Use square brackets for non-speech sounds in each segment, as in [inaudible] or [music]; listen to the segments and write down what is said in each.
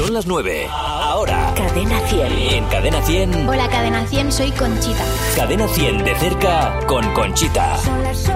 Son las 9. Ahora. Cadena 100. En Cadena 100. Hola, Cadena 100, soy Conchita. Cadena 100 de cerca con Conchita. Son las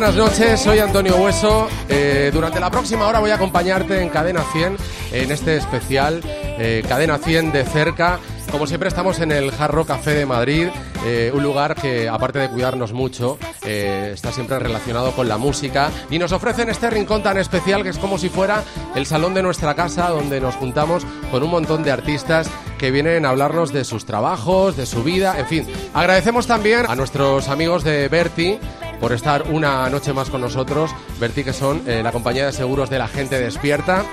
buenas noches, soy Antonio Hueso. Eh, durante la próxima hora voy a acompañarte en Cadena 100, en este especial eh, Cadena 100 de cerca. Como siempre estamos en el Jarro Café de Madrid, eh, un lugar que aparte de cuidarnos mucho, eh, está siempre relacionado con la música y nos ofrecen este rincón tan especial que es como si fuera el salón de nuestra casa donde nos juntamos con un montón de artistas que vienen a hablarnos de sus trabajos, de su vida, en fin. Agradecemos también a nuestros amigos de Berti por estar una noche más con nosotros. Berti, que son eh, la compañía de seguros de la gente despierta.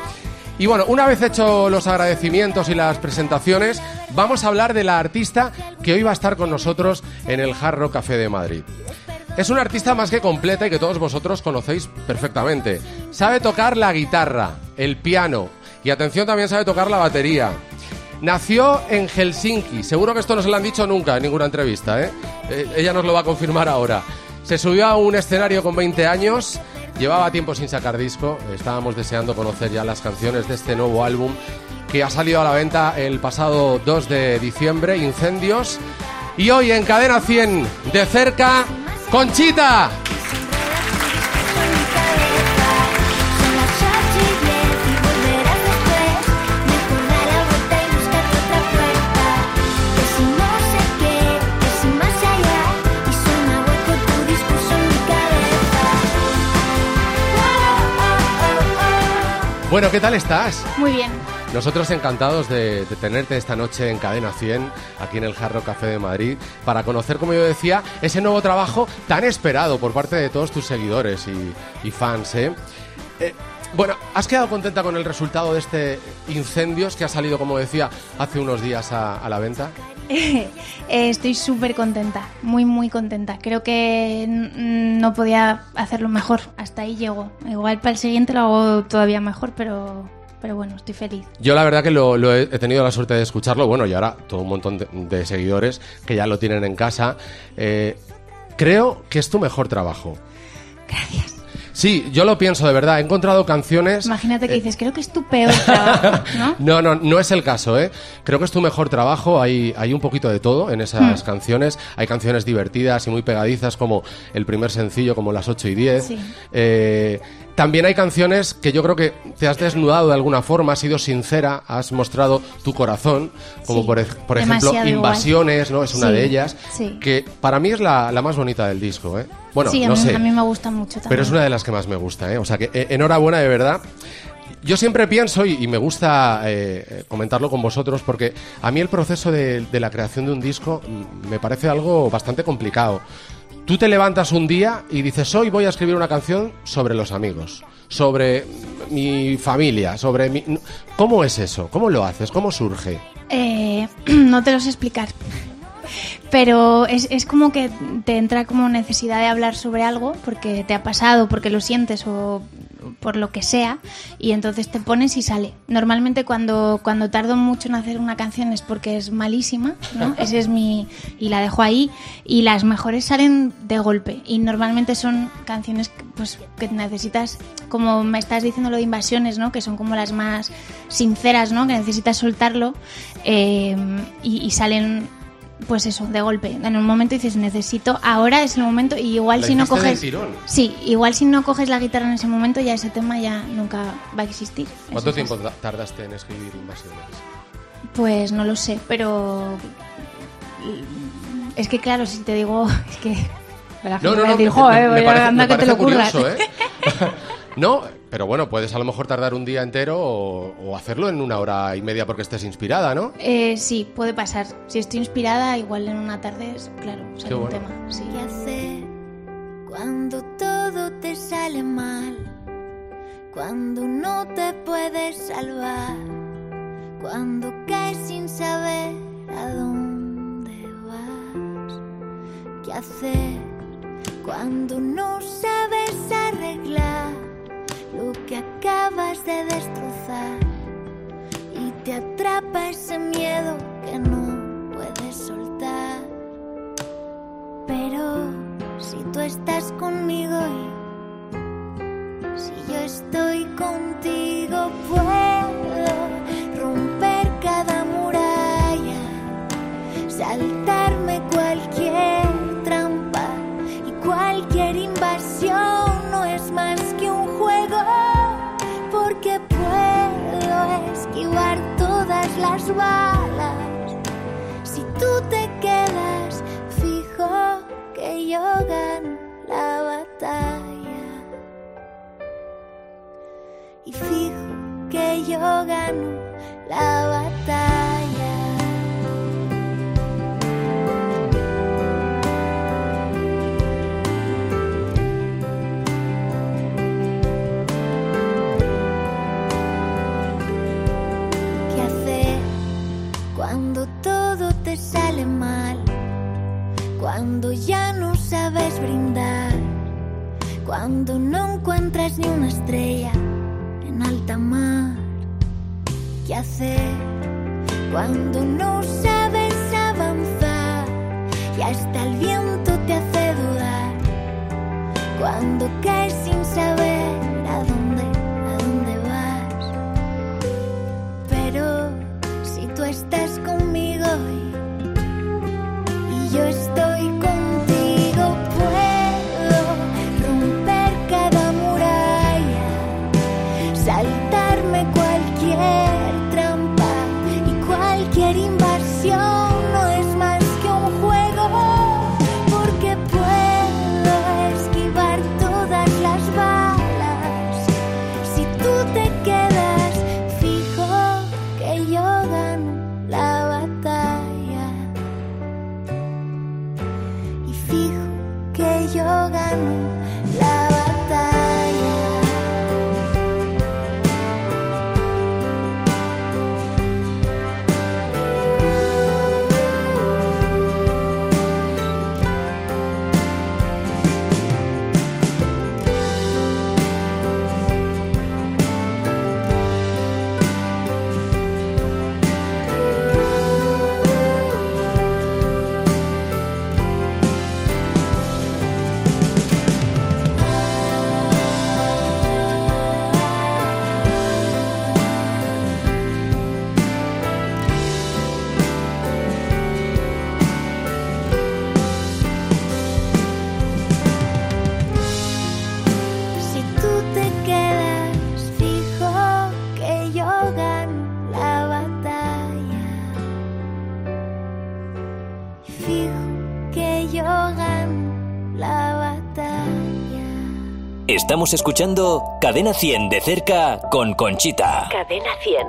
Y bueno, una vez hecho los agradecimientos y las presentaciones, vamos a hablar de la artista que hoy va a estar con nosotros en el Jarro Café de Madrid. Es una artista más que completa y que todos vosotros conocéis perfectamente. Sabe tocar la guitarra, el piano y atención también sabe tocar la batería. Nació en Helsinki, seguro que esto no se lo han dicho nunca en ninguna entrevista, ¿eh? Eh, ella nos lo va a confirmar ahora. Se subió a un escenario con 20 años, llevaba tiempo sin sacar disco, estábamos deseando conocer ya las canciones de este nuevo álbum que ha salido a la venta el pasado 2 de diciembre, Incendios. Y hoy en Cadena 100, de cerca, Conchita. Bueno, ¿qué tal estás? Muy bien. Nosotros encantados de, de tenerte esta noche en Cadena 100, aquí en el Jarro Café de Madrid, para conocer, como yo decía, ese nuevo trabajo tan esperado por parte de todos tus seguidores y, y fans. ¿eh? Eh, bueno, ¿has quedado contenta con el resultado de este Incendios que ha salido, como decía, hace unos días a, a la venta? [laughs] Eh, estoy súper contenta, muy, muy contenta. Creo que no podía hacerlo mejor. Hasta ahí llego. Igual para el siguiente lo hago todavía mejor, pero, pero bueno, estoy feliz. Yo la verdad que lo, lo he, he tenido la suerte de escucharlo, bueno, y ahora todo un montón de, de seguidores que ya lo tienen en casa. Eh, creo que es tu mejor trabajo. Gracias. Sí, yo lo pienso de verdad. He encontrado canciones. Imagínate que dices, creo que es tu peor trabajo, [laughs] ¿no? No, no, no es el caso, ¿eh? Creo que es tu mejor trabajo. Hay, hay un poquito de todo en esas Hmm. canciones. Hay canciones divertidas y muy pegadizas, como el primer sencillo, como las 8 y 10. Sí. Eh, también hay canciones que yo creo que te has desnudado de alguna forma, has sido sincera, has mostrado tu corazón, como Sí, por, por ejemplo igual. Invasiones, ¿no? Es una Sí, de ellas, sí. que para mí es la, la más bonita del disco, ¿eh? Bueno, sí, a, no mí, sé. a mí me gusta mucho también. Pero es una de las que más me gusta, ¿eh? O sea que eh, enhorabuena de verdad. Yo siempre pienso, y, y me gusta eh, comentarlo con vosotros, porque a mí el proceso de, de la creación de un disco mm, me parece algo bastante complicado. Tú te levantas un día y dices, hoy voy a escribir una canción sobre los amigos, sobre mi familia, sobre mi... ¿Cómo es eso? ¿Cómo lo haces? ¿Cómo surge? Eh, [clears throat] no te lo sé explicar. [laughs] Pero es, es como que te entra como necesidad de hablar sobre algo porque te ha pasado, porque lo sientes o por lo que sea, y entonces te pones y sale. Normalmente cuando, cuando tardo mucho en hacer una canción es porque es malísima, ¿no? [laughs] Ese es mi... y la dejo ahí, y las mejores salen de golpe, y normalmente son canciones que, pues, que necesitas, como me estás diciendo lo de invasiones, ¿no? Que son como las más sinceras, ¿no? Que necesitas soltarlo, eh, y, y salen pues eso, de golpe. En un momento dices, necesito, ahora es el momento, y igual La si no coges. Sí, igual si no coges la guitarra en ese momento, ya ese tema ya nunca va a existir. ¿Cuánto Eso tiempo tardaste en escribir Invasiones? Pues no lo sé, pero. Es que claro, si te digo. [laughs] Es que. La gente va a decir, me- "Joder, me, vaya, parece, anda me que te lo curras". curioso, ¿eh? [laughs] no, pero bueno, puedes a lo mejor tardar un día entero o, o hacerlo en una hora y media porque estés inspirada, ¿no? Eh, sí, puede pasar. Si estoy inspirada, igual en una tarde, es, claro, sale Qué un bueno. tema. Sí. ¿Qué hacer cuando todo te sale mal? Cuando no te puedes salvar. Cuando caes sin saber a dónde hacer cuando no sabes arreglar lo que acabas de destrozar y te atrapa ese miedo que no puedes soltar. Pero si tú estás conmigo y si yo estoy contigo, todas ni una estrella en alta mar. ¿Qué hacer cuando no sabes avanzar y hasta el viento te hace dudar? Cuando caes sin Estamos escuchando Cadena 100 de cerca con Conchita. Cadena 100.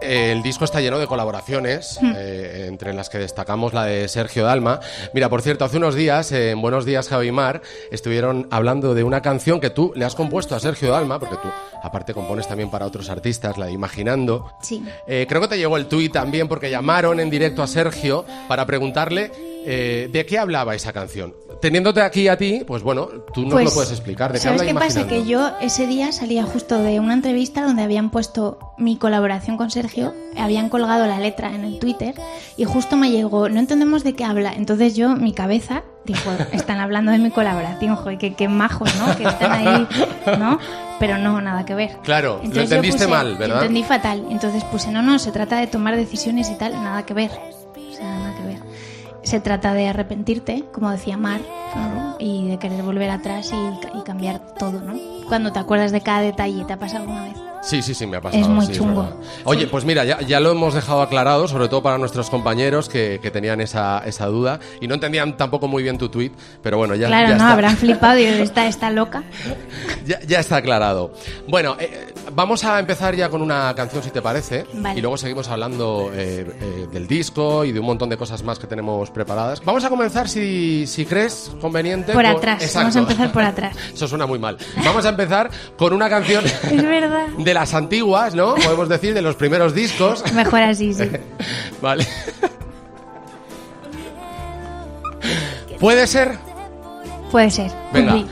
El disco está lleno de colaboraciones, eh, entre las que destacamos la de Sergio Dalma. Mira, por cierto, hace unos días, eh, en Buenos Días, Javi Mar, estuvieron hablando de una canción que tú le has compuesto a Sergio Dalma, porque tú, aparte, compones también para otros artistas, la de Imaginando. Sí. Eh, creo que te llegó el tuit también, porque llamaron en directo a Sergio para preguntarle eh, de qué hablaba esa canción. Teniéndote aquí a ti, pues bueno, tú nos Pues, lo puedes explicar. ¿De qué ¿Sabes qué pasa? Que yo ese día salía justo de una entrevista donde habían puesto mi colaboración con Sergio, habían colgado la letra en el Twitter y justo me llegó, no entendemos de qué habla. Entonces yo, mi cabeza, dijo, [laughs] están hablando de mi colaboración, joder, qué, qué majos, ¿no? Que están ahí, ¿no? Pero no, nada que ver. Claro, lo Entonces yo entendiste puse- mal, ¿verdad? Entendí fatal. Entonces puse, no, no, se trata de tomar decisiones y tal, nada que ver. Se trata de arrepentirte, como decía Mar, ¿no? y de querer volver atrás y, y cambiar todo, ¿no? Cuando te acuerdas de cada detalle, ¿te ha pasado alguna vez? Sí, sí, sí, me ha pasado. Es muy sí, chungo. Oye, pues mira, ya, ya lo hemos dejado aclarado, sobre todo para nuestros compañeros que, que tenían esa, esa duda y no entendían tampoco muy bien tu tweet, pero bueno, ya, claro, ya no, está. habrán flipado y está, está [laughs] loca. Ya, ya está aclarado. Bueno, eh, vamos a empezar ya con una canción, si te parece, Vale. y luego seguimos hablando eh, eh, del disco y de un montón de cosas más que tenemos preparadas. Vamos a comenzar, si, si crees conveniente. Por atrás, Exacto. vamos a empezar por [laughs] atrás. Eso suena muy mal. Vamos a empezar con una canción Es verdad. de las antiguas, ¿no? Podemos decir, de los primeros discos. Mejor así, sí. [laughs] Vale. ¿Puede ser? Puede ser. Venga.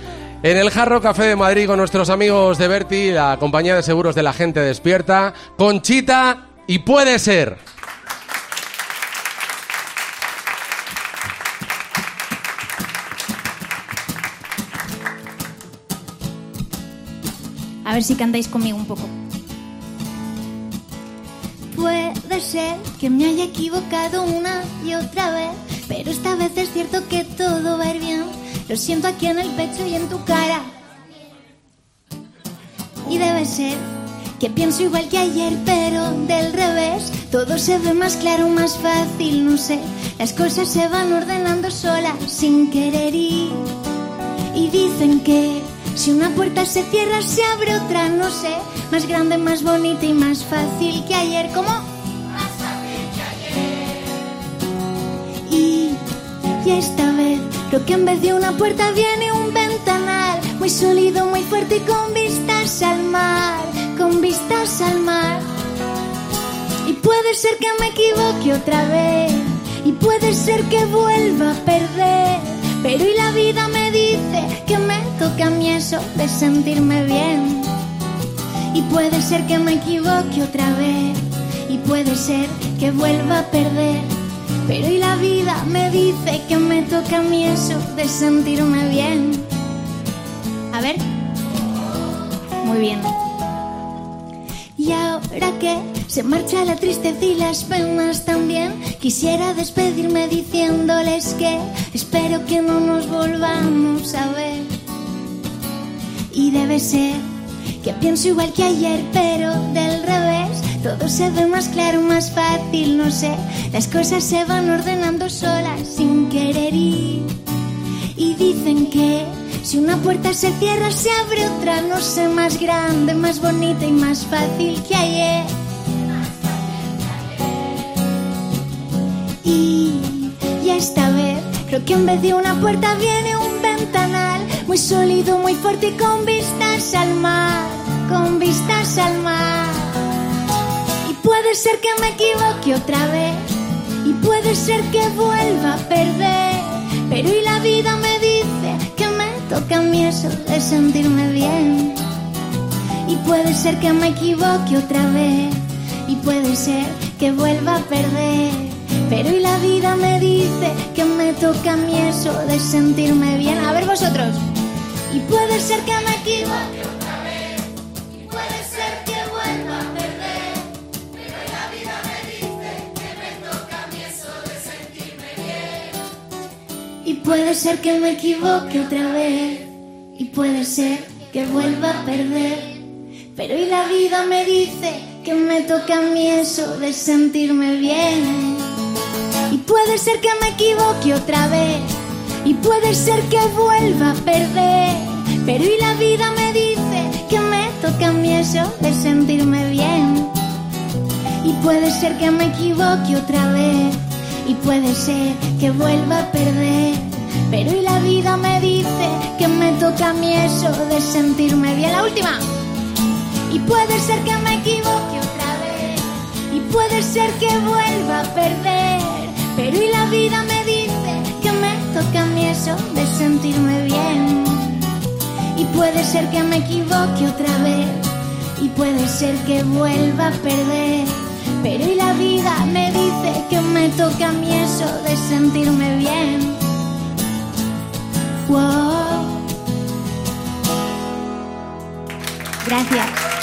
En el Jarro Café de Madrid con nuestros amigos de Berti, la compañía de seguros de la gente despierta, Conchita y puede ser. A ver si cantáis conmigo un poco. Puede ser que me haya equivocado una y otra vez, pero esta vez es cierto que todo va a ir bien. Lo siento aquí en el pecho y en tu cara. Y debe ser que pienso igual que ayer, pero del revés. Todo se ve más claro, más fácil, no sé. Las cosas se van ordenando solas, sin querer ir. Y dicen que si una puerta se cierra, se abre otra, no sé. Más grande, más bonita y más fácil que ayer. ¿Cómo? Y, y esta creo que en vez de una puerta viene un ventanal muy sólido, muy fuerte y con vistas al mar, con vistas al mar. Y puede ser que me equivoque otra vez y puede ser que vuelva a perder, pero y la vida me dice que me toca a mí eso de sentirme bien. Y puede ser que me equivoque otra vez y puede ser que vuelva a perder. Pero y la vida me dice que me toca a mí eso de sentirme bien. A ver. Muy bien. Y ahora que se marcha la tristeza y las penas también, quisiera despedirme diciéndoles que espero que no nos volvamos a ver. Y debe ser que pienso igual que ayer, pero del revés. Todo se ve más claro, más fácil, no sé. Las cosas se van ordenando solas sin querer ir. Y dicen que si una puerta se cierra, se abre otra, no sé, más grande, más bonita y más fácil que ayer. Y, y esta vez creo que en vez de una puerta viene un ventanal muy sólido, muy fuerte y con vistas al mar, ser que me equivoque otra vez y puede ser que vuelva a perder, pero y la vida me dice que me toca a mí eso de sentirme bien. Y puede ser que me equivoque otra vez y puede ser que vuelva a perder. Pero y la vida me dice que me toca a mí eso de sentirme bien. A ver vosotros. Y puede ser que me equivoque puede ser que me equivoque otra vez. Y puede ser que vuelva a perder. Pero y la vida me dice que me toca a mí eso de sentirme bien. Y puede ser que me equivoque otra vez. Y puede ser que vuelva a perder. Pero y la vida me dice que me toca a mí eso de sentirme bien. Y puede ser que me equivoque otra vez. Y puede ser que vuelva a perder. Pero y la vida me dice que me toca a mí eso de sentirme bien. La última. Y puede ser que me equivoque otra vez. Y puede ser que vuelva a perder. Pero y la vida me dice que me toca a mí eso de sentirme bien. Y puede ser que me equivoque otra vez. Y puede ser que vuelva a perder. Pero y la vida me dice que me toca a mí eso de sentirme bien. Gracias.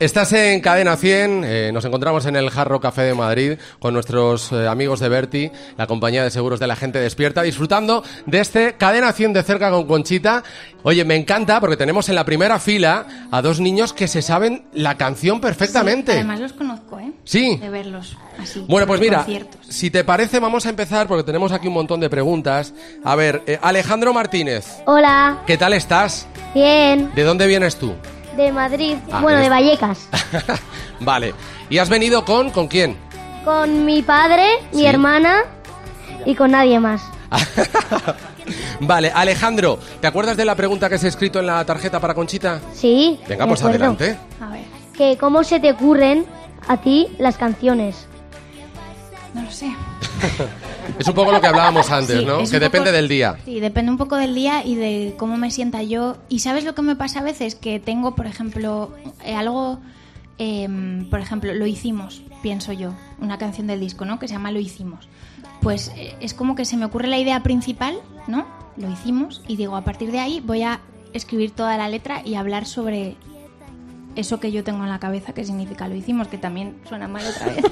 Estás en Cadena 100, eh, nos encontramos en el Jarro Café de Madrid con nuestros eh, amigos de Berti, la compañía de seguros de la gente despierta, disfrutando de este Cadena 100 de cerca con Conchita. Oye, me encanta porque tenemos en la primera fila a dos niños que se saben la canción perfectamente. Sí, además los conozco, ¿eh? Sí. De verlos así. Bueno, pues mira, conciertos. si te parece vamos a empezar porque tenemos aquí un montón de preguntas. A ver, eh, Alejandro Martínez, Hola, ¿qué tal estás? bien, ¿De dónde vienes tú? De Madrid, Ah, bueno, de Vallecas, [laughs] vale. ¿Y has venido con con quién? con mi padre, mi Sí. hermana y con nadie más. [laughs] Vale, Alejandro, ¿te acuerdas de la pregunta que se ha escrito en la tarjeta para Conchita? Sí. Venga, pues acuerdo. adelante. A ver, Que cómo se te ocurren a ti las canciones. no lo sé. [laughs] Es un poco lo que hablábamos antes, Sí, ¿no? Que depende poco- del día. Sí, depende un poco del día y de cómo me sienta yo. Y sabes lo que me pasa a veces, que tengo, por ejemplo, eh, algo, em, por ejemplo, lo hicimos, pienso yo, una canción del disco, ¿no? Que se llama Lo hicimos. Pues eh, es como que se me ocurre la idea principal, ¿no? Lo hicimos y digo, a partir de ahí voy a escribir toda la letra y hablar sobre eso que yo tengo en la cabeza, que significa lo hicimos, que también suena mal otra vez.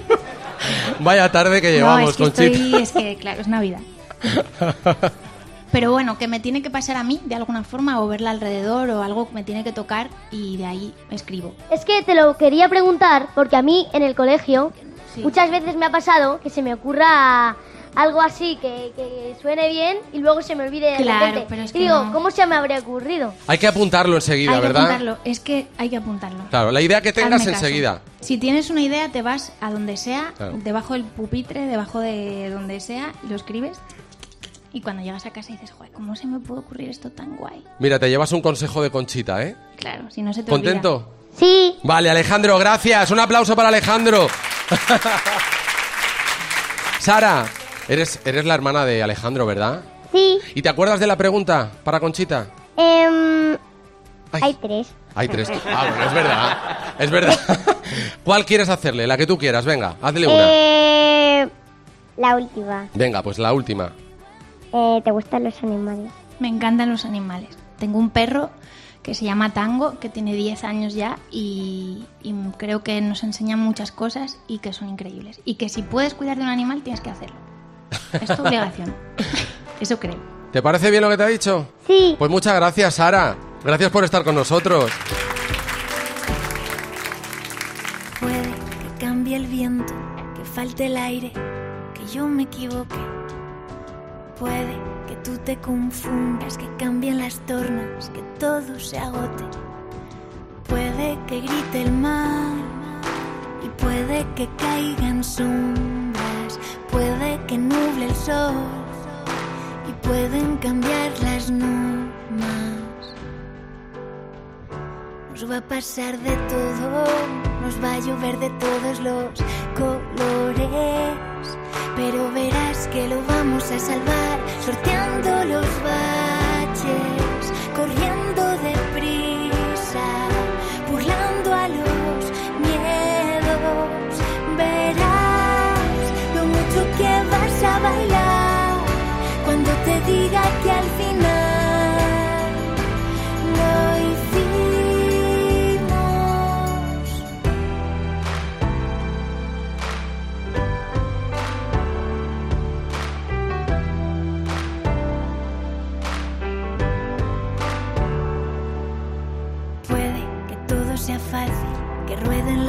[laughs] Vaya tarde que No, llevamos, es que Conchita. estoy- es que, claro, es Navidad. [laughs] Pero bueno, que me tiene que pasar a mí de alguna forma o verla alrededor o algo que me tiene que tocar y de ahí escribo. Es que te lo quería preguntar porque a mí en el colegio Sí. muchas veces me ha pasado que se me ocurra algo así que, que suene bien y luego se me olvide de Claro, repente. pero es y que digo, no. ¿cómo se me habría ocurrido? Hay que apuntarlo enseguida, hay que ¿verdad? apuntarlo, es que hay que apuntarlo. Claro, la idea que tengas Hazme caso. enseguida. Si tienes una idea, te vas a donde sea, Claro. debajo del pupitre, debajo de donde sea, lo escribes y cuando llegas a casa dices, joder, ¿cómo se me puede ocurrir esto tan guay? Mira, te llevas un consejo de Conchita, ¿eh? Claro, si no se te olvida. ¿Contento? Sí, Vale, Alejandro, gracias. Un aplauso para Alejandro. [laughs] Sara, eres, eres la hermana de Alejandro, ¿verdad? sí. ¿Y te acuerdas de la pregunta para Conchita? Em, Ay, hay tres. hay tres. Ah, bueno, es verdad. Es verdad. [laughs] ¿Cuál quieres hacerle? La que tú quieras. Venga, hazle una. Eh, la última. Venga, pues la última. Eh, ¿Te gustan los animales? Me encantan los animales. Tengo un perro que se llama Tango, que tiene 10 años ya y, y creo que nos enseña muchas cosas y que son increíbles. Y que si puedes cuidar de un animal, tienes que hacerlo. Es tu obligación. [laughs] Eso creo. ¿Te parece bien lo que te ha dicho? Sí. Pues muchas gracias, Sara. Gracias por estar con nosotros. Puede que cambie el viento, que falte el aire, que yo me equivoque. Puede que tú te confundas, que cambien las tornas, que todo se agote. Puede que grite el mar y puede que caigan sombras. Puede que nuble el sol y pueden cambiar las normas. Nos va a pasar de todo, nos va a llover de todos los colores. Pero verás que lo vamos a salvar, sorteando los baches,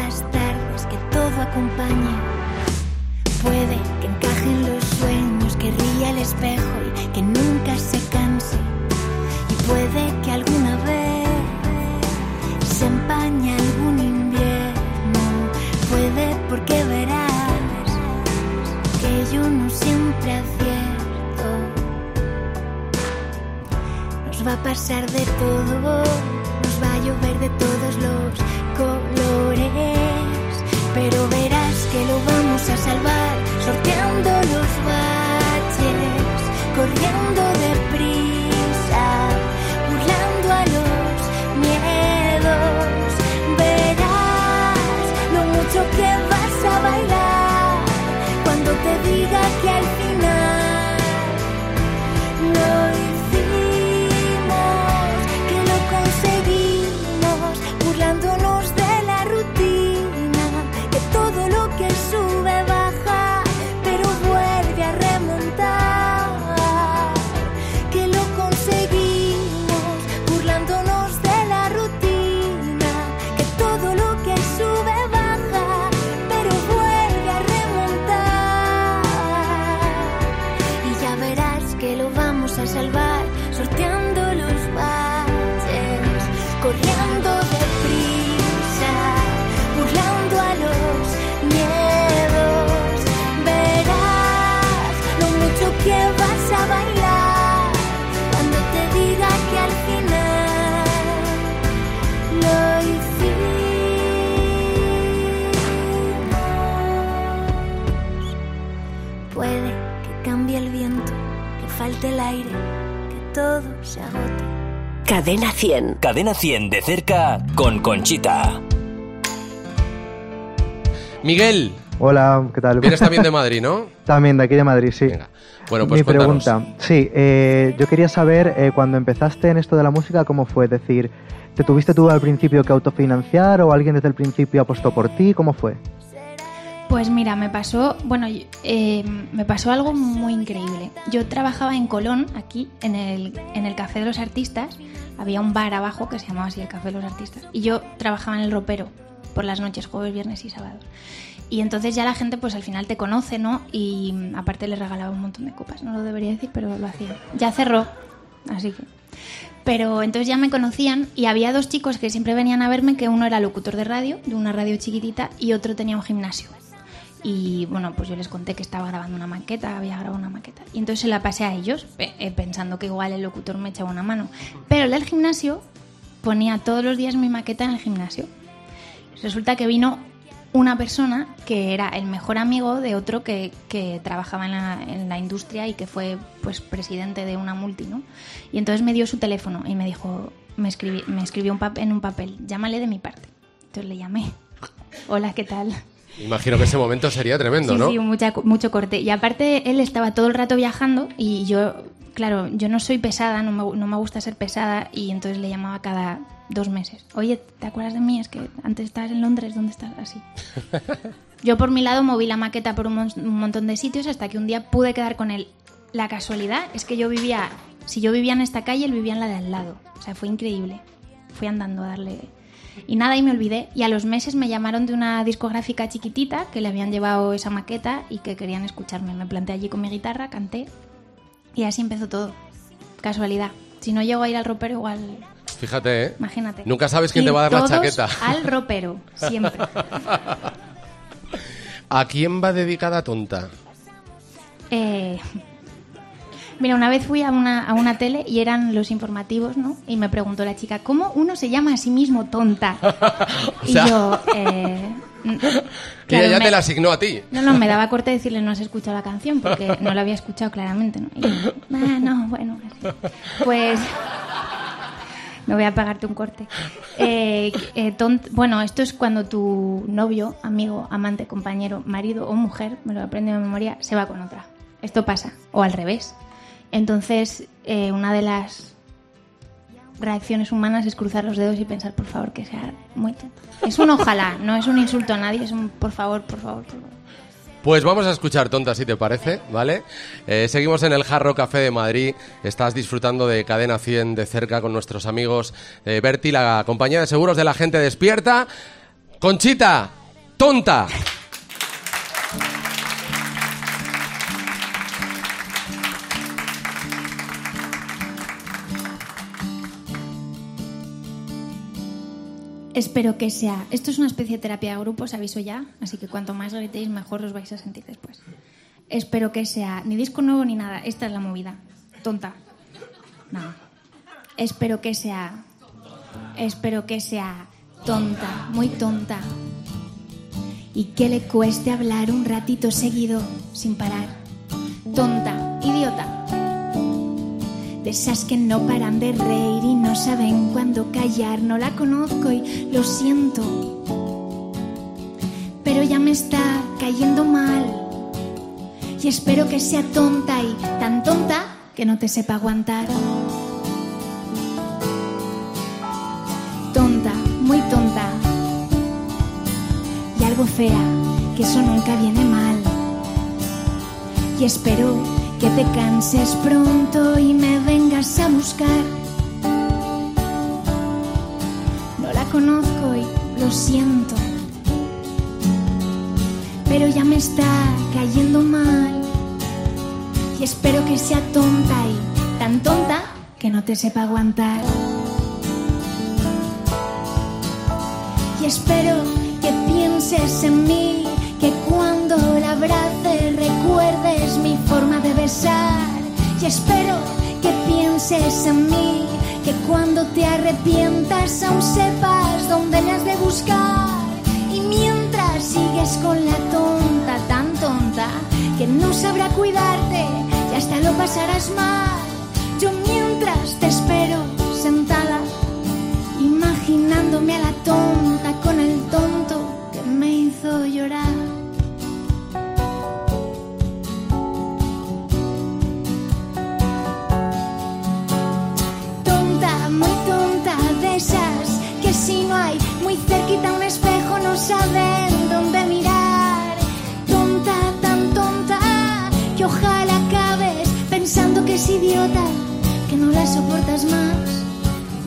las tardes, que todo acompañe. Puede que encajen los sueños, que ría el espejo y que nunca se canse. Y puede que alguna vez se empañe algún invierno. Puede porque verás que yo no siempre acierto. Nos va a pasar de todo, nos va a llover de todos los colores. Pero verás que lo vamos a salvar, sorteando los baches, corriendo deprisa, se agote. Cadena 100. Cadena 100 de cerca con Conchita. Miguel, Hola, ¿qué tal? vienes también de Madrid, ¿no? [laughs] También de aquí de Madrid, sí. Venga. Bueno, pues Mi cuéntanos. pregunta, sí, eh, yo quería saber eh, cuando empezaste en esto de la música, ¿cómo fue? Es decir, ¿te tuviste tú al principio que autofinanciar o alguien desde el principio apostó por ti? ¿Cómo fue? Pues mira, me pasó, bueno, eh, me pasó algo muy increíble. Yo trabajaba en Colón, aquí, en el, en el Café de los Artistas. Había un bar abajo que se llamaba así el Café de los Artistas. Y yo trabajaba en el ropero por las noches, jueves, viernes y sábados. Y entonces ya la gente pues al final te conoce, ¿no? Y mm, aparte les regalaba un montón de copas. No lo debería decir, pero lo hacía. Ya cerró, así que... Pero entonces ya me conocían y había dos chicos que siempre venían a verme, que uno era locutor de radio, de una radio chiquitita, y otro tenía un gimnasio. Y bueno, pues yo les conté que estaba grabando una maqueta, había grabado una maqueta. Y entonces se la pasé a ellos, eh, pensando que igual el locutor me echaba una mano. Pero el del gimnasio ponía todos los días mi maqueta en el gimnasio. Resulta que vino una persona que era el mejor amigo de otro que, que trabajaba en la, en la industria y que fue pues presidente de una multi, ¿no? Y entonces me dio su teléfono y me dijo, me, escribí, me escribió un pap- en un papel, llámale de mi parte. Entonces le llamé. [laughs] Hola, ¿qué tal? Imagino que ese momento sería tremendo, sí, ¿no? sí, mucha- mucho corte. Y aparte, él estaba todo el rato viajando y yo, claro, yo no soy pesada, no me, no me gusta ser pesada y entonces le llamaba cada dos meses. Oye, ¿te acuerdas de mí? Es que antes estabas en Londres, ¿dónde estás? Así. [laughs] Yo por mi lado moví la maqueta por un, mon- un montón de sitios hasta que un día pude quedar con él. La casualidad es que yo vivía, si yo vivía en esta calle, él vivía en la de al lado. O sea, fue increíble. Fui andando a darle... Y nada, y me olvidé. Y a los meses me llamaron de una discográfica chiquitita que le habían llevado esa maqueta y que querían escucharme. Me planté allí con mi guitarra, canté y así empezó todo. Casualidad. Si no llego a ir al ropero, igual... Fíjate, ¿eh? Imagínate. Nunca sabes quién Ir te va a dar la todos chaqueta. Al ropero, siempre. [laughs] ¿A quién va dedicada tonta? Eh, mira, una vez fui a una, a una tele y eran los informativos, ¿no? Y me preguntó la chica, ¿cómo uno se llama a sí mismo tonta? [laughs] Sea- y yo, eh, [laughs] Y claro, ella me- te la asignó a ti. No, no, me daba corte decirle no has escuchado la canción porque no la había escuchado claramente, ¿no? Y yo, "Ah, no, bueno, así". pues me voy a pagarte un corte. Eh, eh, tont- bueno, esto es cuando tu novio, amigo, amante, compañero, marido o mujer, me lo aprendo de memoria, se va con otra. Esto pasa, o al revés. Entonces, eh, una de las reacciones humanas es cruzar los dedos y pensar, por favor, que sea muy tonto. Es un ojalá, no es un insulto a nadie, es un por favor, por favor, por favor. Pues vamos a escuchar tonta si te parece, ¿vale? Eh, seguimos en el Jarro Café de Madrid. Estás disfrutando de Cadena 100 de cerca con nuestros amigos eh, Berti, la compañía de seguros de la gente despierta. Conchita, tonta. Espero que sea. Esto es una especie de terapia de grupo, os aviso ya, así que cuanto más gritéis, mejor os vais a sentir después. Espero que sea ni disco nuevo ni nada. Esta es la movida. Tonta. No. Espero que sea. Espero que sea tonta, muy tonta. Y que le cueste hablar un ratito seguido, sin parar. Tonta, idiota. De esas que no paran de reír y no saben cuándo callar. No la conozco y lo siento. Pero ya me está cayendo mal. Y espero que sea tonta y tan tonta que no te sepa aguantar. Tonta, muy tonta. Y algo fea, que eso nunca viene mal. Y espero que te canses pronto y me vengas a buscar. No la conozco y lo siento. Pero ya me está cayendo mal. Y espero que sea tonta y tan tonta que no te sepa aguantar. Y espero que pienses en mí, que cuando la abrace recuerdes mi forma de besar. Y espero que pienses en mí, que cuando te arrepientas aún sepas dónde me has de buscar. Y mientras sigues con la tonta tan tonta que no sabrá cuidarte y hasta lo pasarás mal, yo mientras te espero sentada imaginándome a la tonta con el tonto muy cerquita un espejo, no saben dónde mirar. Tonta, tan tonta, que ojalá acabes pensando que es idiota, que no la soportas más.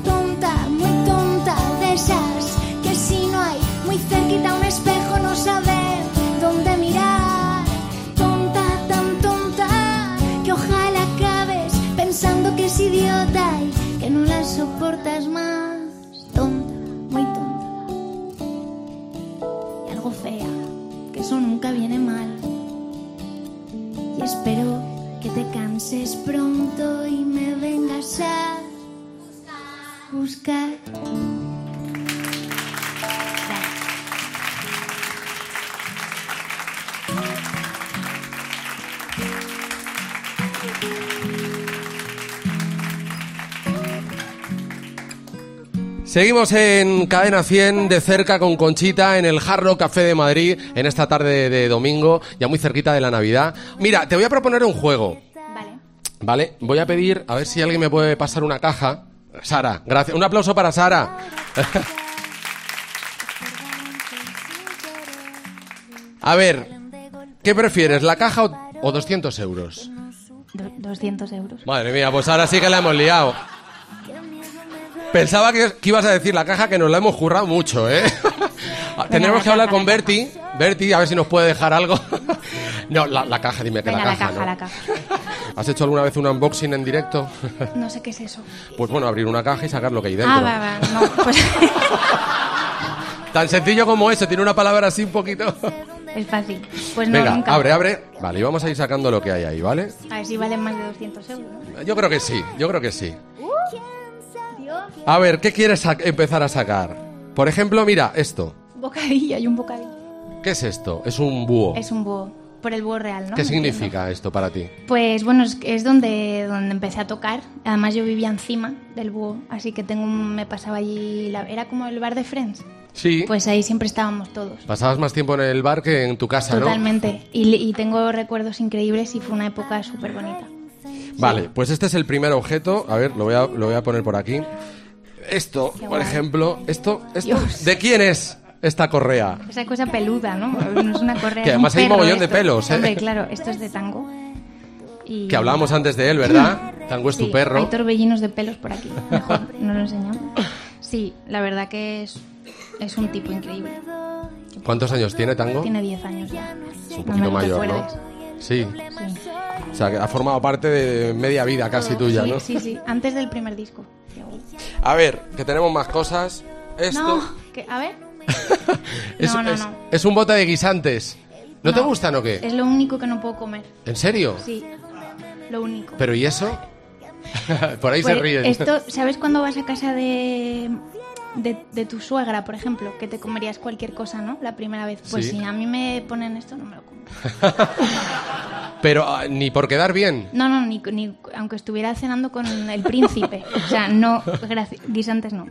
Tonta, muy tonta, de esas que si no hay muy cerquita un espejo, no saben dónde mirar. Tonta, tan tonta, que ojalá acabes pensando que es idiota y que no la soportas te canses pronto y me vengas a buscar. Seguimos en Cadena 100 de cerca con Conchita en el Jarro Café de Madrid en esta tarde de domingo, ya muy cerquita de la Navidad. Mira, te voy a proponer un juego, Vale. Voy a pedir a ver si alguien me puede pasar una caja. Sara, gracias. Un aplauso para Sara. [laughs] a ver, ¿qué prefieres, la caja o, o 200 euros? Do- 200 euros. Madre mía, pues ahora sí que la hemos liado. Pensaba que, que ibas a decir la caja que nos la hemos currado mucho, ¿eh? [laughs] Tenemos que hablar con Berti. Berti, a ver si nos puede dejar algo. [laughs] no, la, la caja, dime que Venga, la la caja. caja, ¿no? la caja. ¿Has hecho alguna vez un unboxing en directo? [laughs] No sé qué es eso. pues bueno, abrir una caja y sacar lo que hay dentro. Ah, va, va. No, pues [laughs] Tan sencillo como eso, tiene una palabra así un poquito. es fácil. Pues no, Venga, nunca. abre, abre. Vale, y vamos a ir sacando lo que hay ahí, ¿vale? A ver si valen más de 200 euros. ¿no? Yo creo que sí, yo creo que sí. A ver, ¿qué quieres empezar a sacar? Por ejemplo, mira, esto. Bocadillo, hay un bocadillo. ¿Qué es esto? Es un búho. Es un búho. Por el búho real, ¿no? ¿Qué significa esto para ti? Pues bueno, es, es donde, donde empecé a tocar. Además yo vivía encima del búho, así que tengo un- me pasaba allí... la- era como el bar de Friends. Sí. Pues ahí siempre estábamos todos. Pasabas más tiempo en el bar que en tu casa, ¿no? Totalmente. Y, y tengo recuerdos increíbles y fue una época súper bonita. Vale, pues este es el primer objeto. A ver, lo voy a, lo voy a poner por aquí. Esto, por ejemplo, esto, esto Dios. ¿de quién es esta correa? Esa cosa peluda, ¿no? No es una correa. Que además hay mogollón de pelos, ¿eh? Hombre, claro, esto es de tango. Y... Que hablábamos antes de él, ¿verdad? Tango es tu Sí, perro. Hay torbellinos de pelos por aquí. Mejor, no lo enseño. Sí, la verdad que es, es un tipo increíble. ¿Cuántos años tiene Tango? Tiene 10 años ya. Es un No poquito lo mayor, ¿no? Sí. Sí. O sea, que ha formado parte de media vida casi tuya, sí, ¿no? Sí, sí, antes del primer disco. A ver, que tenemos más cosas. Esto No, que, a ver. Es, no, no, es- no. es un bote de guisantes. ¿No, te gustan o qué? Es lo único que no puedo comer. ¿En serio? Sí, lo único. ¿Pero y eso? [laughs] por ahí Pues se ríen. Esto, [laughs] ¿sabes cuando vas a casa de, de, de tu suegra, por ejemplo, que te comerías cualquier cosa, ¿no? La primera vez. Pues Sí. si a mí me ponen esto, no me lo como. [laughs] Pero ah, ni por quedar bien. No, no, ni, ni aunque estuviera cenando con el príncipe. O sea, no, guisantes no.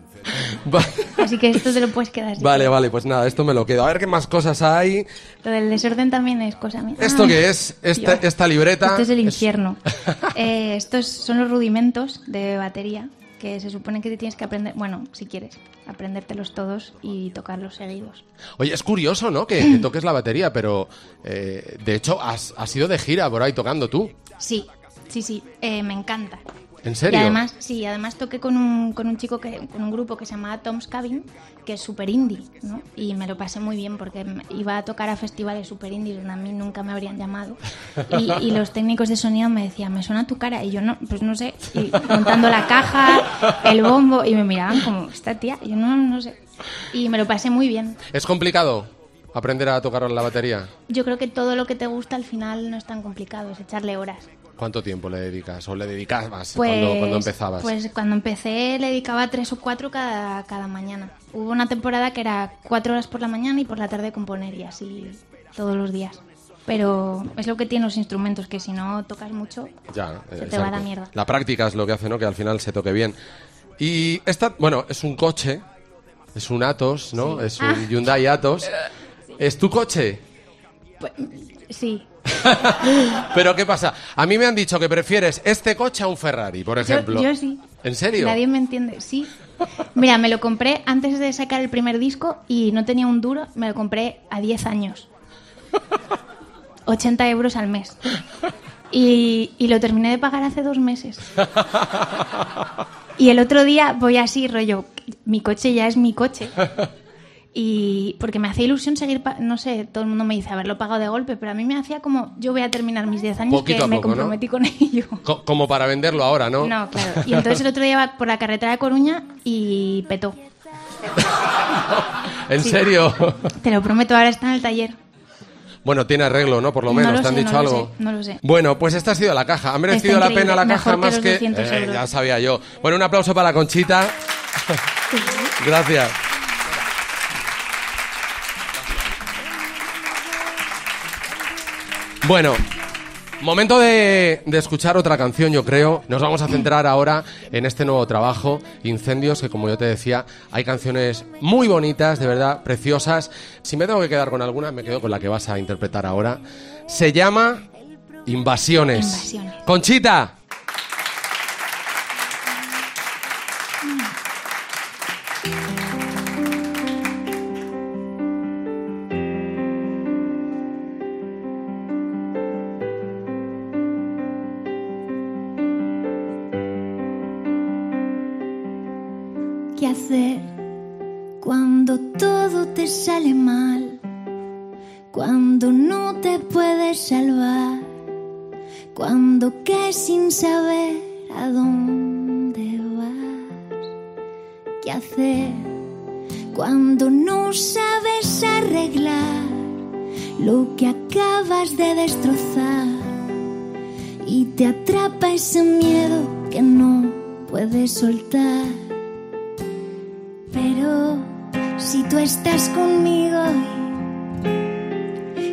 Va- Así que esto te lo puedes quedar. si Vale, vale, pues nada, esto me lo quedo. A ver qué más cosas hay. Lo del desorden también es cosa mía. ¿Esto Ay, qué es? Esta, Dios. esta libreta. Esto es el infierno. [laughs] Eh, estos son los rudimentos de batería que se supone que te tienes que aprender, bueno, si quieres, aprendértelos todos y tocarlos seguidos. Oye, es curioso, ¿no? Que, que toques la batería, pero eh, de hecho has, has ido de gira por ahí tocando tú. Sí, sí, sí, eh, me encanta. ¿En serio? Y además, sí, además toqué con un, con un chico, que, con un grupo que se llamaba Tom's Cabin, que es super indie, ¿no? Y me lo pasé muy bien porque iba a tocar a festivales super indies donde a mí nunca me habrían llamado. Y, y los técnicos de sonido me decían, me suena tu cara. Y yo, no, pues no sé. Y montando la caja, el bombo, y me miraban como, esta tía, y yo no, no sé. Y me lo pasé muy bien. ¿Es complicado aprender a tocar la batería? Yo creo que todo lo que te gusta al final no es tan complicado, es echarle horas. ¿Cuánto tiempo le dedicas o le dedicabas Pues, cuando, cuando empezabas? Pues cuando empecé le dedicaba tres o cuatro cada, cada mañana. Hubo una temporada que era cuatro horas por la mañana y por la tarde componer y así todos los días. Pero es lo que tienen los instrumentos, que si no tocas mucho, Ya, se te va a la mierda. La práctica es lo que hace, ¿no? Que al final se toque bien. Y esta, bueno, es un coche, es un Atos, ¿no? Es un Ah. Hyundai Atos. ¿Es tu coche? sí. [laughs] Pero ¿qué pasa? A mí me han dicho que prefieres este coche a un Ferrari, por Yo, ejemplo. yo sí. ¿En serio? Nadie me entiende. Sí, Mira, me lo compré antes de sacar el primer disco y no tenía un duro, me lo compré a 10 años. 80 euros al mes. Y, y lo terminé de pagar hace dos meses. [laughs] Y el otro día voy así, rollo, mi coche ya es mi coche. Y porque me hacía ilusión seguir, no sé, todo el mundo me dice haberlo pagado de golpe, pero a mí me hacía como, yo voy a terminar mis 10 años Poquito que me poco, ¿no? comprometí con ello. [laughs] Co- como para venderlo ahora, ¿no? No, claro. Y entonces el otro día iba por la carretera de Coruña y petó. [laughs] ¿En Sí. serio? Te lo prometo, ahora está en el taller. Bueno, tiene arreglo, ¿no? Por lo No menos, lo ¿te han sé, dicho no lo algo? sé, no lo sé. Bueno, pues esta ha sido la caja. ¿Ha merecido la pena la caja mejor que más que...? 200 Eh, ya sabía yo. Bueno, un aplauso para Conchita. Gracias. Bueno, momento de, de escuchar otra canción, yo creo. Nos vamos a centrar ahora en este nuevo trabajo, Incendios, que como yo te decía, hay canciones muy bonitas, de verdad, preciosas. Si me tengo que quedar con alguna, me quedo con la que vas a interpretar ahora. Se llama Invasiones. Invasiones. Conchita. Hacer cuando todo te sale mal? Cuando no te puedes salvar? Cuando caes sin saber a dónde vas? ¿Qué hacer cuando no sabes arreglar lo que acabas de destrozar? Y te atrapa ese miedo que no puedes soltar. Estás conmigo,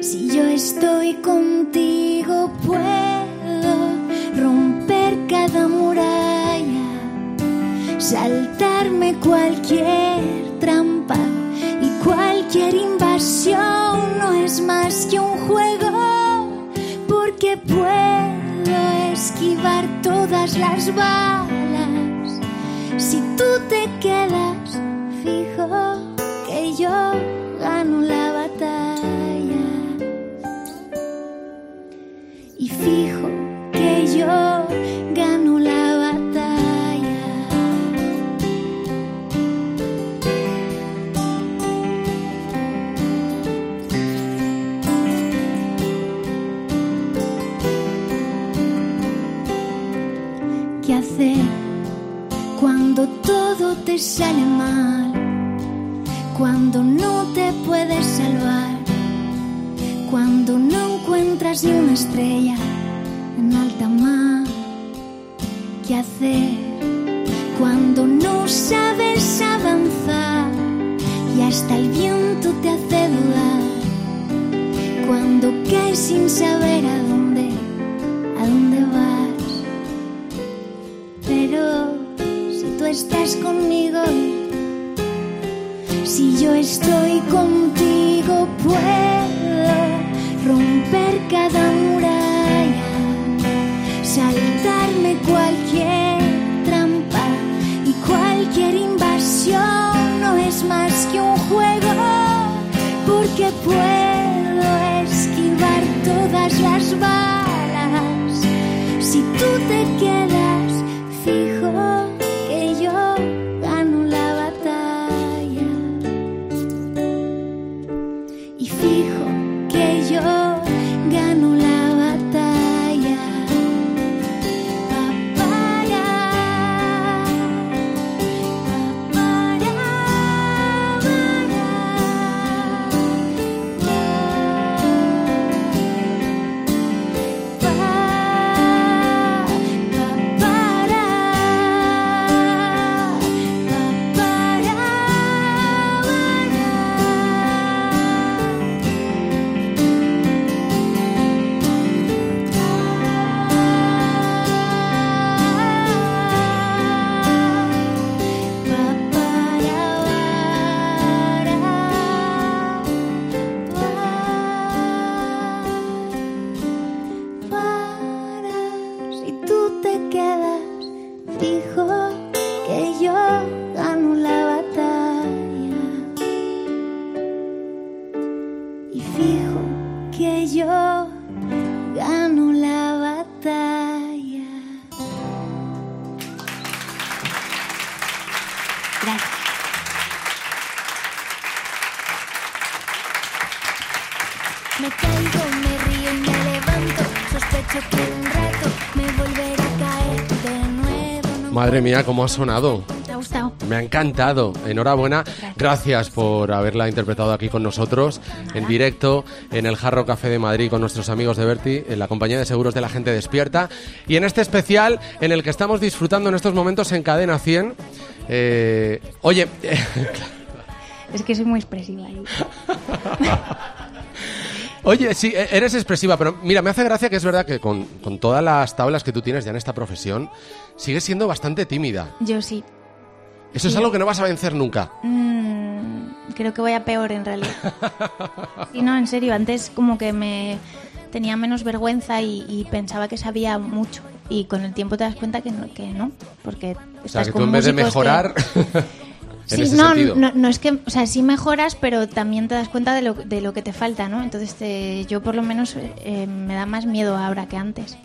si yo estoy contigo, puedo romper cada muralla, saltarme cualquier trampa y cualquier invasión no es más que un juego, porque puedo esquivar todas las balas. Si tú te quedas cuando no encuentras ni una estrella en alta mar. ¿Qué hacer cuando no sabes avanzar y hasta el viento te hace dudar? Cuando caes sin saber a dónde, a dónde vas. Pero si tú estás conmigo, si yo estoy contigo, puedo Madre mía, cómo ha sonado. ¿Te ha gustado? Me ha encantado. Enhorabuena. Gracias por haberla interpretado aquí con nosotros, en directo, en el Jarro Café de Madrid con nuestros amigos de Berti, en la compañía de seguros de la gente despierta. Y en este especial, en el que estamos disfrutando en estos momentos en Cadena 100. eh, oye, [laughs] Es que soy muy expresiva. ¿eh? [laughs] Oye, sí, e- eres expresiva, pero mira, me hace gracia que es verdad que con, con todas las tablas que tú tienes ya en esta profesión, sigues siendo bastante tímida. Yo sí. Eso es algo que no vas a vencer nunca. Mm, creo que voy a peor en realidad. [laughs] Sí, no, en serio, antes como que me tenía menos vergüenza y, y pensaba que sabía mucho. Y con el tiempo te das cuenta que no, que no porque O sea, estás que tú en vez de que- mejorar, [laughs] en Sí, ese no, sentido. no, no es que, o sea, sí mejoras, pero también te das cuenta de lo, de lo que te falta, ¿no? Entonces, te- yo por lo menos eh, me da más miedo ahora que antes.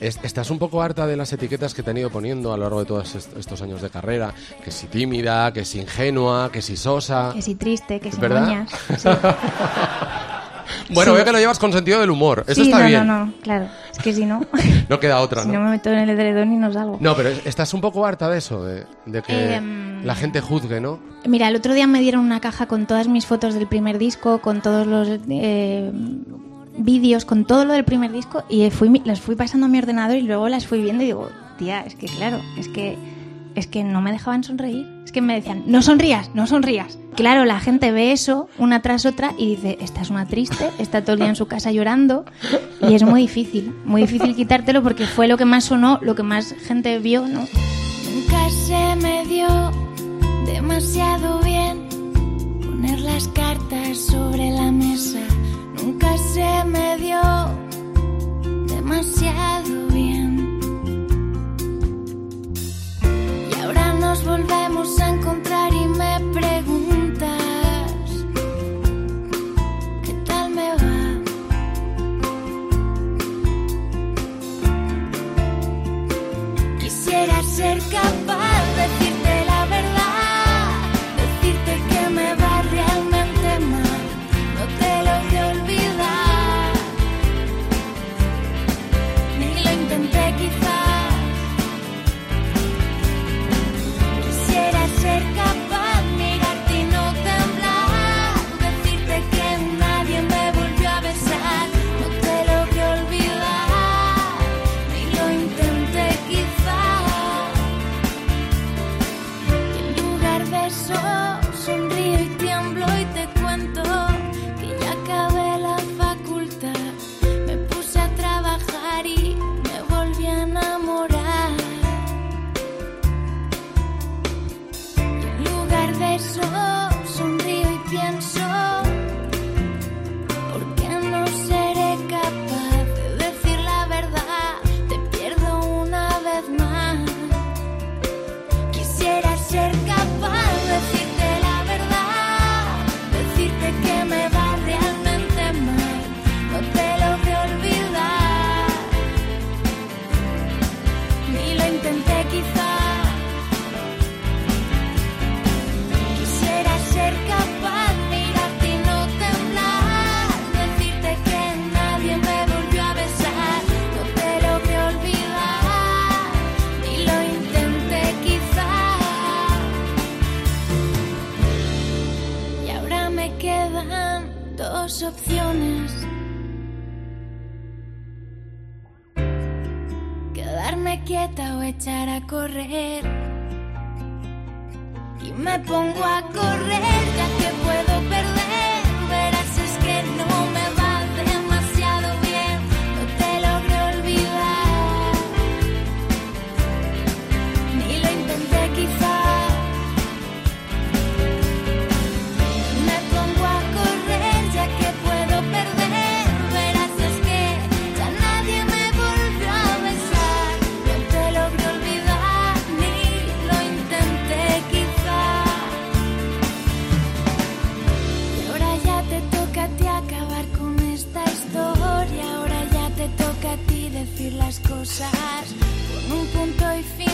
Es- ¿Estás un poco harta de las etiquetas que te han ido poniendo a lo largo de todos est- estos años de carrera? Que si tímida, que si ingenua, que si sosa. Que si triste, que si ¿Verdad? moñas. [laughs] Sí. Bueno, Sí. veo que lo llevas con sentido del humor. Eso Sí, está no, bien. no, no, claro. Es que si no, [laughs] No queda otra, si ¿no? no me meto en el edredón y no salgo. No, pero estás un poco harta de eso, de, de que Em, la gente juzgue, ¿no? Mira, el otro día me dieron una caja con todas mis fotos del primer disco, con todos los eh, vídeos, con todo lo del primer disco, y fui, las fui pasando a mi ordenador y luego las fui viendo y digo, tía, es que claro, es que, es que no me dejaban sonreír. Que me decían, no sonrías, no sonrías. Claro, la gente ve eso una tras otra y dice, esta es una triste, está todo el día en su casa llorando, y es muy difícil, muy difícil quitártelo porque fue lo que más sonó, lo que más gente vio, ¿no? Nunca se me dio demasiado bien poner las cartas sobre la mesa. Nunca se me dio demasiado bien. Nos volvemos a encontrar y me preguntas qué tal me va. Quisiera ser capaz lugar 我伴對。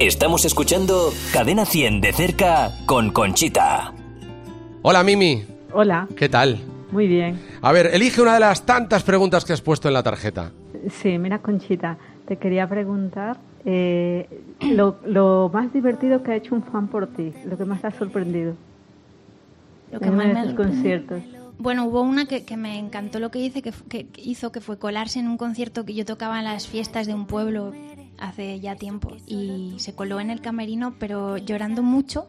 Estamos escuchando Cadena 100 de cerca con Conchita. Hola Mimi, Hola, ¿qué tal? muy bien. A ver, elige una de las tantas preguntas que has puesto en la tarjeta. Sí, mira, Conchita, te quería preguntar eh, lo, lo más divertido que ha hecho un fan por ti, lo que más te ha sorprendido Lo que en más me ha conciertos. Bueno, hubo una que, que me encantó lo que hice, que, que hizo, que fue colarse en un concierto que yo tocaba en las fiestas de un pueblo hace ya tiempo y se coló en el camerino, pero llorando mucho,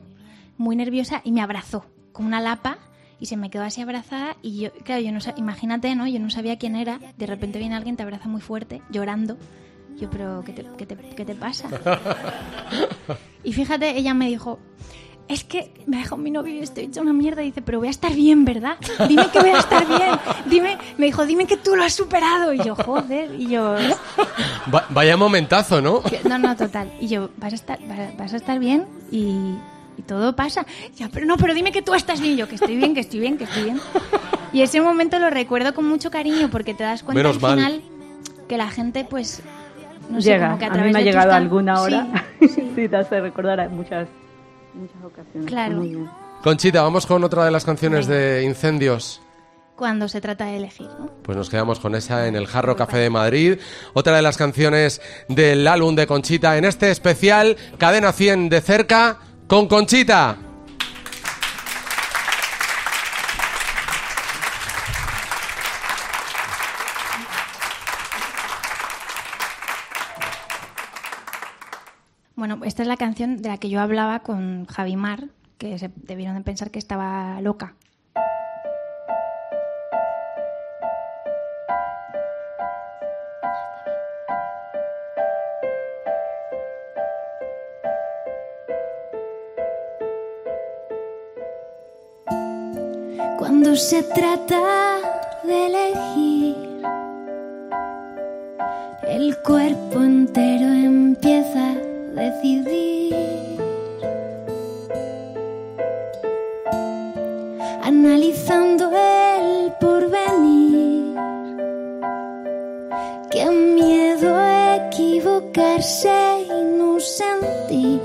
muy nerviosa y me abrazó con una lapa y se me quedó así abrazada y yo, claro, yo no imagínate, ¿no? Yo no sabía quién era, de repente viene alguien, te abraza muy fuerte, llorando. Yo, pero ¿qué te, qué te, qué te pasa? [laughs] Y fíjate, ella me dijo, es que me ha dejado mi novio y estoy hecha una mierda. Y dice, pero voy a estar bien, ¿verdad? Dime que voy a estar bien. Dime, me dijo, dime que tú lo has superado. Y yo, joder. Y yo, Va- vaya momentazo, ¿no? no, no, total. Y yo, vas a estar, vas, a estar bien y, y todo pasa. Ya, pero no, pero dime que tú estás bien. Y yo, que estoy bien, que estoy bien, que estoy bien. Y ese momento lo recuerdo con mucho cariño porque te das cuenta Menos al mal. final que la gente, pues, no sé, Llega, como que a mí me ha llegado alguna hora. Sí, Sí, [laughs] sí. te hace recordar a muchas, muchas ocasiones. Claro. Muy bien. Conchita, vamos con otra de las canciones de Incendios. Cuando se trata de elegir, ¿no? Pues nos quedamos con esa en el Jarro Café de Madrid. Otra de las canciones del álbum de Conchita en este especial Cadena 100 de cerca con Conchita. Bueno, esta es la canción de la que yo hablaba con Javi Mar, que se debieron de pensar que estaba loca. Cuando se trata de elegir, el cuerpo entero empieza decidir. Analizando el porvenir, qué miedo equivocarse y no sentir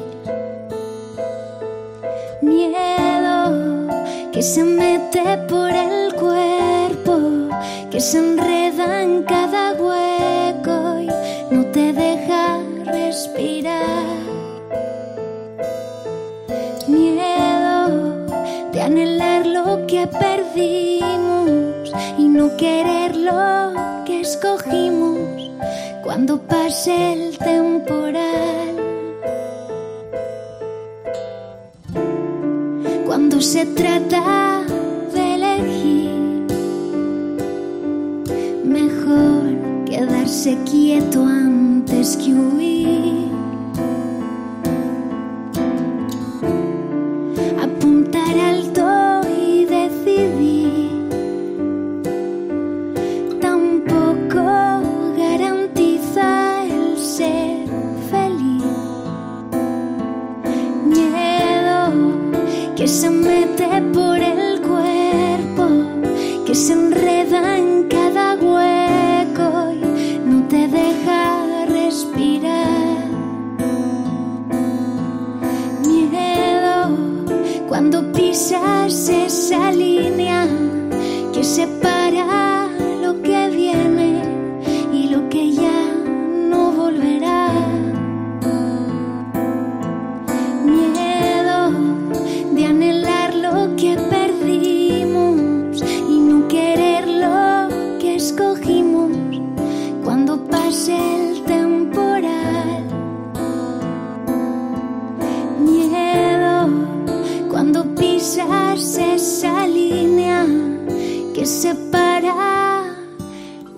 miedo que se mete por el y no querer lo que escogimos cuando pase el temporal. cuando se trata de elegir. Mejor quedarse quieto antes que huir.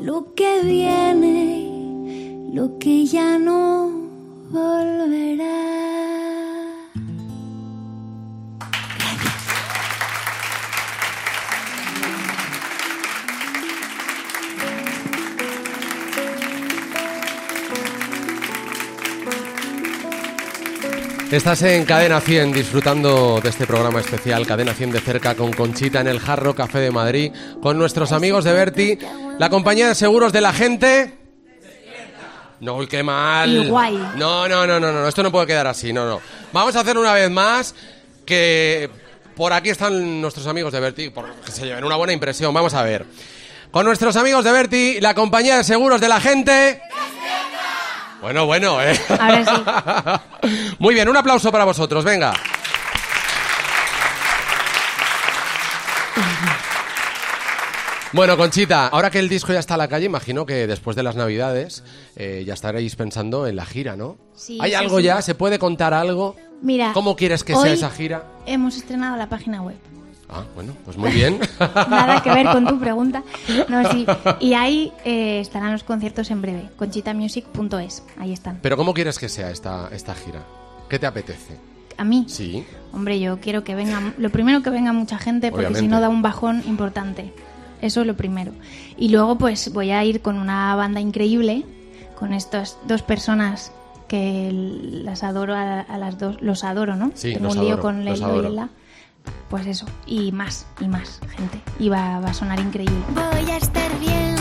Lo que viene, lo que ya no volverá. Estás en Cadena 100 disfrutando de este programa especial Cadena 100 de cerca con Conchita en el Jarro Café de Madrid con nuestros amigos de Berti, la compañía de seguros de la gente. No, qué mal. No, no, no, no, no, esto no puede quedar así, no, no. Vamos a hacer una vez más que por aquí están nuestros amigos de Berti, por que se lleven una buena impresión. Vamos a ver. Con nuestros amigos de Berti, la compañía de seguros de la gente. Bueno, bueno, eh. Ahora [laughs] Muy bien, un aplauso para vosotros, venga. Bueno, Conchita, ahora que el disco ya está a la calle, imagino que después de las Navidades eh, ya estaréis pensando en la gira, ¿no? Sí, ¿Hay algo sí. ya? ¿Se puede contar algo? Mira. ¿Cómo quieres que hoy sea esa gira? Hemos estrenado la página web. Ah, bueno, pues muy bien. [laughs] Nada que ver con tu pregunta. [laughs] No, sí. Y ahí eh, estarán los conciertos en breve. Conchitamusic.es. Ahí están. Pero ¿cómo quieres que sea esta, esta gira? ¿Qué te apetece? A mí. Sí. Hombre, yo quiero que venga. Lo primero que venga mucha gente, porque Obviamente. si no da un bajón importante. Eso es lo primero. Y luego, pues voy a ir con una banda increíble, con estas dos personas que las adoro a, a las dos. Los adoro, ¿no? Sí, Tengo los un lío adoro, con los Pues eso. Y más, y más gente. Y va, a sonar increíble. Voy a estar bien,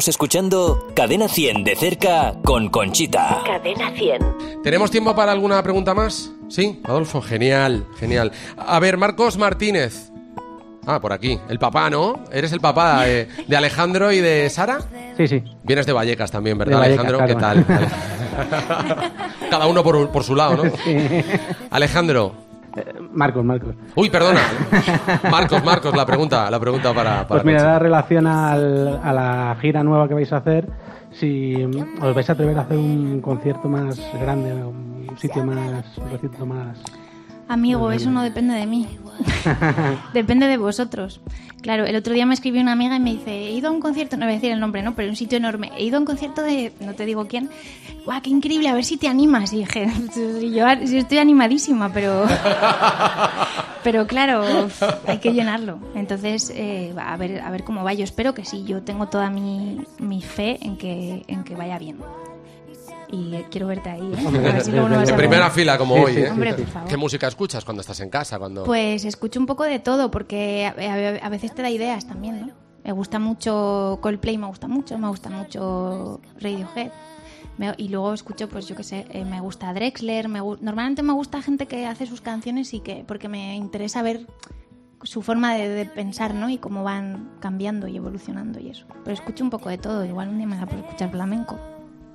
Estamos escuchando Cadena 100 de cerca con Conchita. Cadena 100. ¿Tenemos tiempo para alguna pregunta más? Sí, Adolfo, genial, genial. A ver, Marcos Martínez. Ah, por aquí. El papá, ¿no? ¿Eres el papá de, de Alejandro y de Sara? Sí, sí. Vienes de Vallecas también, ¿verdad, Vallecas, Alejandro? ¿Qué tal? [laughs] Cada uno por, por su lado, ¿no? [laughs] Alejandro. Marcos, Marcos. Uy, perdona. Marcos, Marcos, la pregunta, la pregunta para, para Pues mira, da relación al- a la gira nueva que vais a hacer. Si os vais a atrever a hacer un concierto más grande, un sitio más, un recinto más. Amigo, eso no depende de mí. [laughs] depende de vosotros. Claro, el otro día me escribió una amiga y me dice, he ido a un concierto, no voy a decir el nombre, ¿no? Pero un sitio enorme. He ido a un concierto de, no te digo quién. ¡Guau, qué increíble! A ver si te animas. [laughs] Y dije, yo sí estoy animadísima, pero... [laughs] pero claro, hay que llenarlo. Entonces, eh, a, ver, a ver cómo va. Yo espero que sí. Yo tengo toda mi, mi fe en que, en que vaya bien. Y quiero verte ahí, ¿eh? A ver si luego no vas En a primera ver. fila, como Sí, hoy, ¿eh? sí, Hombre, por favor. ¿Qué música escuchas cuando estás en casa? Cuando... Pues escucho un poco de todo, porque a, a- a veces te da ideas también, ¿no? Me gusta mucho Coldplay, me gusta mucho, me gusta mucho Radiohead. Me- y luego escucho, pues yo qué sé, eh, me gusta Drexler. Me, normalmente me gusta gente que hace sus canciones y que, porque me interesa ver su forma de, de pensar, ¿no? Y cómo van cambiando y evolucionando y eso. Pero escucho un poco de todo, igual un día me da por escuchar flamenco.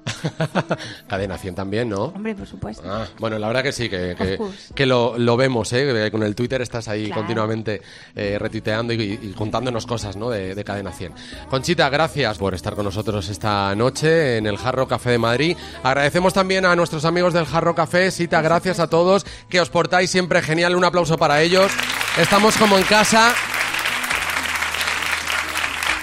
[laughs] Cadena 100 también, ¿no? Hombre, por supuesto. Ah, bueno, la verdad que sí, que, que, que lo, lo vemos, ¿eh? Con el Twitter estás ahí Claro. continuamente eh, retuiteando y, y contándonos cosas, ¿no? De, de Cadena 100. Conchita, gracias por estar con nosotros esta noche en el Jarro Café de Madrid. Agradecemos también a nuestros amigos del Jarro Café. Sita, gracias a todos, que os portáis siempre genial. Un aplauso para ellos. Estamos como en casa.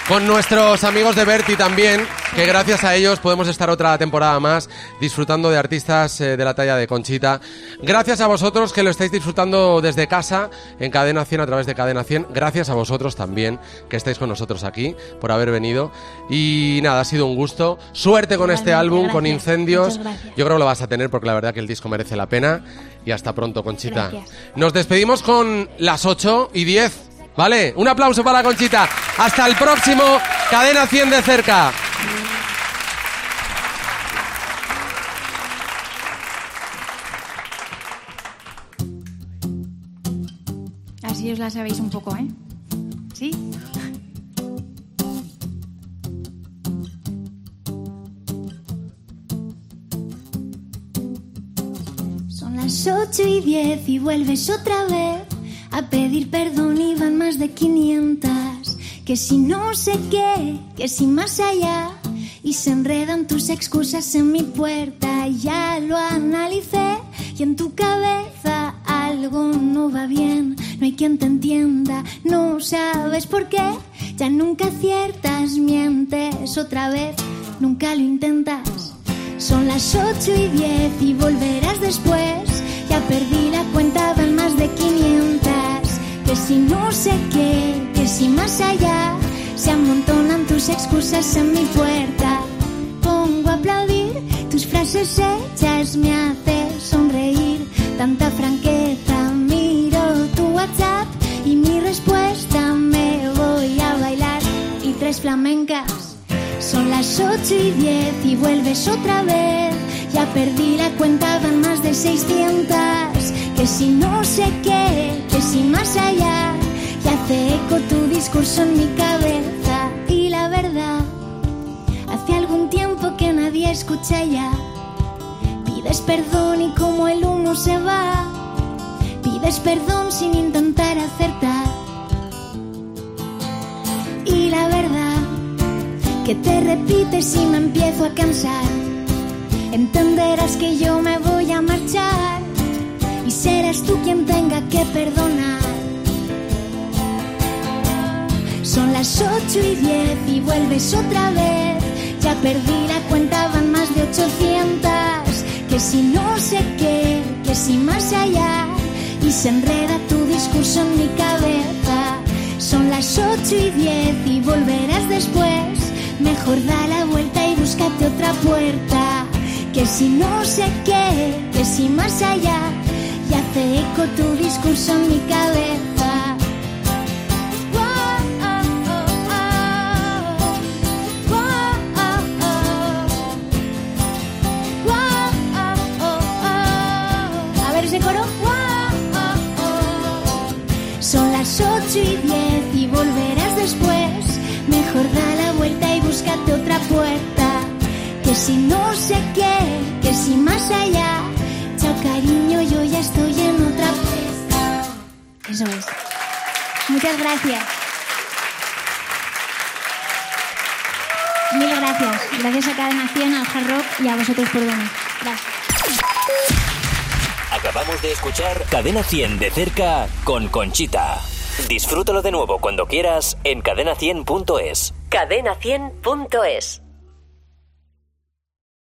Con nuestros amigos de Berti también, que gracias a ellos podemos estar otra temporada más disfrutando de artistas eh, de la talla de Conchita. Gracias a vosotros que lo estáis disfrutando desde casa en Cadena 100 a través de Cadena 100. Gracias a vosotros también que estáis con nosotros aquí por haber venido. Y nada, ha sido un gusto. Suerte con este álbum, con incendios. Yo creo que lo vas a tener porque la verdad que el disco merece la pena. Y hasta pronto, Conchita. Gracias. Nos despedimos con las 8 y 10. ¿Vale? Un aplauso para Conchita. Hasta el próximo Cadena 100 de cerca. Así os la sabéis un poco, ¿eh? ¿Sí? Son las ocho y diez y vuelves otra vez a pedir perdón y van más de 500. Que si no sé qué, que si más allá. Y se enredan tus excusas en mi puerta. Ya lo analicé y en tu cabeza algo no va bien. No hay quien te entienda, no sabes por qué. Ya nunca aciertas, mientes otra vez, nunca lo intentas. Son las 8 y 10 y volverás después. Ya perdí la cuenta, van más de 500. Que si no sé qué, que si más allá, se amontonan tus excusas en mi puerta. Pongo a aplaudir tus frases hechas, me hace sonreír. Tanta franqueza, miro tu WhatsApp y mi respuesta me voy a bailar. Y tres flamencas. Son las 8 y 10 y vuelves otra vez. Ya perdí la cuenta, van más de 600. Que si no sé qué, que si más allá. Y hace eco tu discurso en mi cabeza. Y la verdad, hace algún tiempo que nadie escucha ya. Pides perdón y como el humo se va. Pides perdón sin intentar acertar. Y la verdad que te repites y me empiezo a cansar. Entenderás que yo me voy a marchar y serás tú quien tenga que perdonar. Son las 8 y 10 y vuelves otra vez. Ya perdí la cuenta, van más de 800. Que si no sé qué, que si más allá. Y se enreda tu discurso en mi cabeza. Son las 8 y 10 y volverás después. Mejor da la vuelta y búscate otra puerta. Que si no sé qué, que si más allá. Y hace eco tu discurso en mi cabeza. A ver ese coro. Son las 8 y 10 si no sé qué, que si más allá. Chao cariño, yo ya estoy en otra puerta. Eso es. Muchas gracias. Mil gracias. Gracias a Cadena 100, al Hard Rock y a vosotros por venir. Gracias. Acabamos de escuchar Cadena 100 de cerca con Conchita. Disfrútalo de nuevo cuando quieras en cadena100.es. Cadena100.es